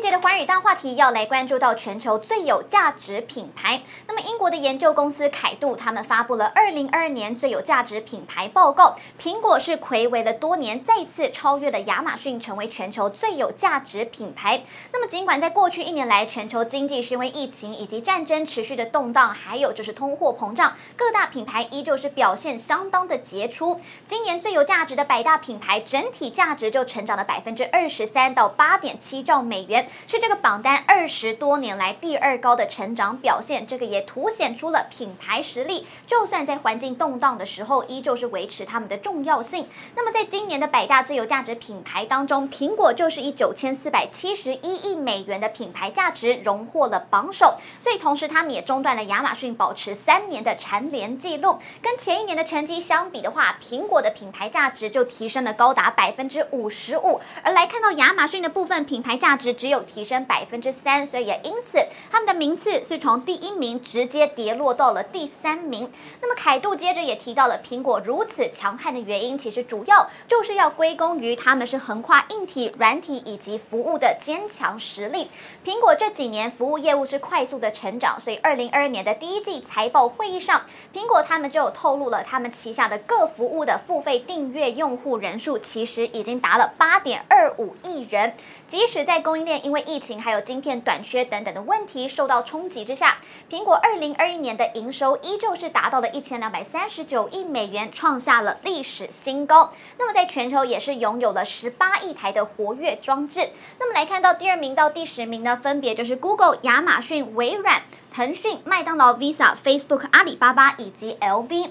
这一节的寰宇大话题要来关注到全球最有价值品牌。那么，英国的研究公司凯度他们发布了二零二二年最有价值品牌报告，苹果是睽违了多年，再次超越了亚马逊，成为全球最有价值品牌。那么，尽管在过去一年来，全球经济是因为疫情以及战争持续的动荡，还有就是通货膨胀，各大品牌依旧是表现相当的杰出。今年最有价值的百大品牌整体价值就成长了百分之二十三到八点七兆美元。是这个榜单二十多年来第二高的成长表现，这个也凸显出了品牌实力，就算在环境动荡的时候，依旧是维持他们的重要性。那么，在今年的百大最有价值品牌当中，苹果就是以九千四百七十一亿美元的品牌价值荣获了榜首，所以同时他们也中断了亚马逊保持三年的蝉联记录。跟前一年的成绩相比的话，苹果的品牌价值就提升了高达百分之五十五，而来看到亚马逊的部分，品牌价值只有。提升百分之三，所以也因此他们的名次是从第一名直接跌落到了第三名。那么凯度接着也提到了苹果如此强悍的原因，其实主要就是要归功于他们是横跨硬体、软体以及服务的坚强实力。苹果这几年服务业务是快速的成长，所以二零二二年的第一季财报会议上，苹果他们就透露了他们旗下的各服务的付费订阅用户人数其实已经达了八点二五亿人，即使在供应链因为疫情还有晶片短缺等等的问题受到冲击之下，苹果二零二一年的营收依旧是达到了一千两百三十九亿美元，创下了历史新高。那么在全球也是拥有了十八亿台的活跃装置。那么来看到第二名到第十名呢，分别就是 Google、亚马逊、微软、腾讯、麦当劳、Visa、Facebook、阿里巴巴以及 LV。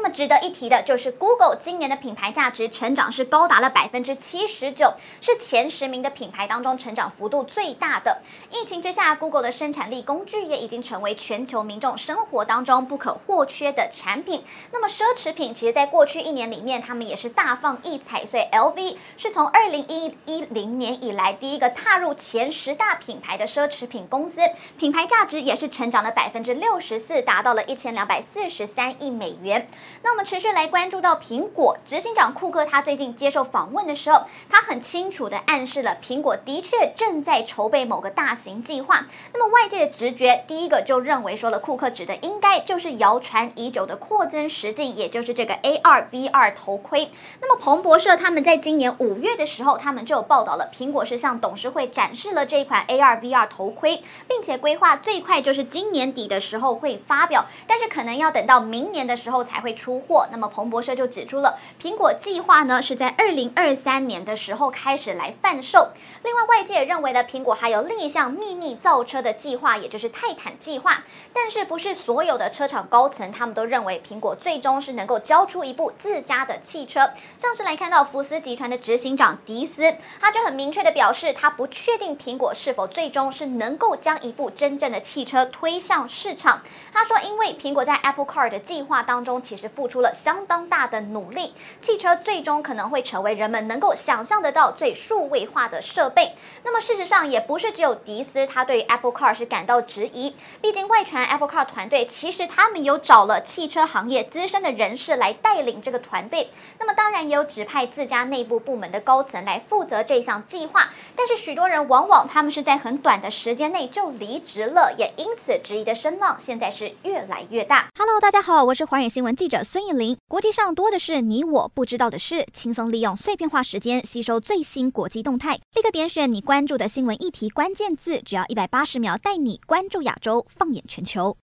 那么值得一提的就是，Google 今年的品牌价值成长是高达了百分之七十九，是前十名的品牌当中成长幅度最大的。疫情之下，Google 的生产力工具也已经成为全球民众生活当中不可或缺的产品。那么奢侈品，其实在过去一年里面，他们也是大放异彩。所以 LV 是从二零一一零年以来第一个踏入前十大品牌的奢侈品公司，品牌价值也是成长了百分之六十四，达到了一千两百四十三亿美元。那我们持续来关注到苹果执行长库克，他最近接受访问的时候，他很清楚地暗示了苹果的确正在筹备某个大型计划。那么外界的直觉，第一个就认为说了，库克指的应该就是谣传已久的扩增实境，也就是这个 AR VR 头盔。那么彭博社他们在今年五月的时候，他们就报道了，苹果是向董事会展示了这一款 AR VR 头盔，并且规划最快就是今年底的时候会发表，但是可能要等到明年的时候才会。出货，那么彭博社就指出了，苹果计划呢是在二零二三年的时候开始来贩售。另外，外界也认为呢，苹果还有另一项秘密造车的计划，也就是泰坦计划。但是，不是所有的车厂高层他们都认为苹果最终是能够交出一部自家的汽车。像是来看到福斯集团的执行长迪斯，他就很明确的表示，他不确定苹果是否最终是能够将一部真正的汽车推向市场。他说，因为苹果在 Apple Car 的计划当中，其是付出了相当大的努力，汽车最终可能会成为人们能够想象得到最数位化的设备。那么事实上也不是只有迪斯，他对 Apple Car 是感到质疑。毕竟外传 Apple Car 团队其实他们有找了汽车行业资深的人士来带领这个团队。那么当然也有指派自家内部部门的高层来负责这项计划。但是许多人往往他们是在很短的时间内就离职了，也因此质疑的声浪现在是越来越大。Hello，大家好，我是华宇新闻记者。孙艺林，国际上多的是你我不知道的事，轻松利用碎片化时间吸收最新国际动态，立刻点选你关注的新闻议题关键字，只要一百八十秒带你关注亚洲，放眼全球。